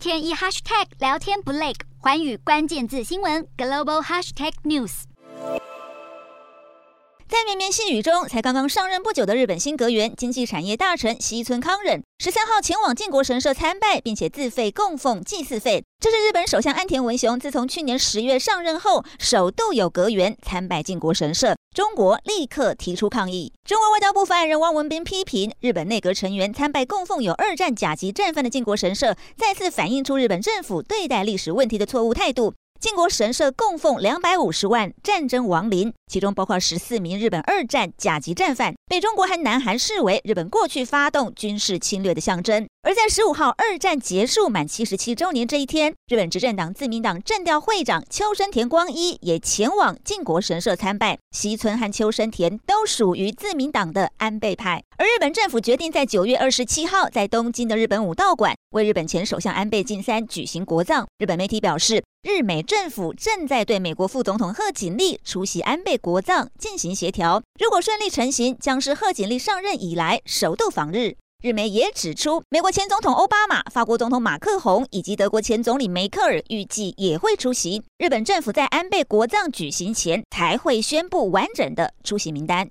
天一 hashtag 聊天不累，寰宇关键字新闻 global hashtag news。在绵绵细雨中，才刚刚上任不久的日本新阁员经济产业大臣西村康稔，十三号前往靖国神社参拜，并且自费供奉祭祀费。这是日本首相岸田文雄自从去年十月上任后，首度有阁员参拜靖国神社。中国立刻提出抗议。中国外交部发言人汪文斌批评日本内阁成员参拜供奉有二战甲级战犯的靖国神社，再次反映出日本政府对待历史问题的错误态度。靖国神社供奉两百五十万战争亡灵，其中包括十四名日本二战甲级战犯，被中国和南韩视为日本过去发动军事侵略的象征。而在十五号二战结束满七十七周年这一天，日本执政党自民党政调会长秋生田光一也前往靖国神社参拜。西村和秋生田都属于自民党的安倍派。而日本政府决定在九月二十七号在东京的日本武道馆为日本前首相安倍晋三举行国葬。日本媒体表示，日美政府正在对美国副总统贺锦丽出席安倍国葬进行协调。如果顺利成行，将是贺锦丽上任以来首度访日。日媒也指出，美国前总统奥巴马、法国总统马克宏以及德国前总理梅克尔预计也会出席。日本政府在安倍国葬举行前才会宣布完整的出席名单。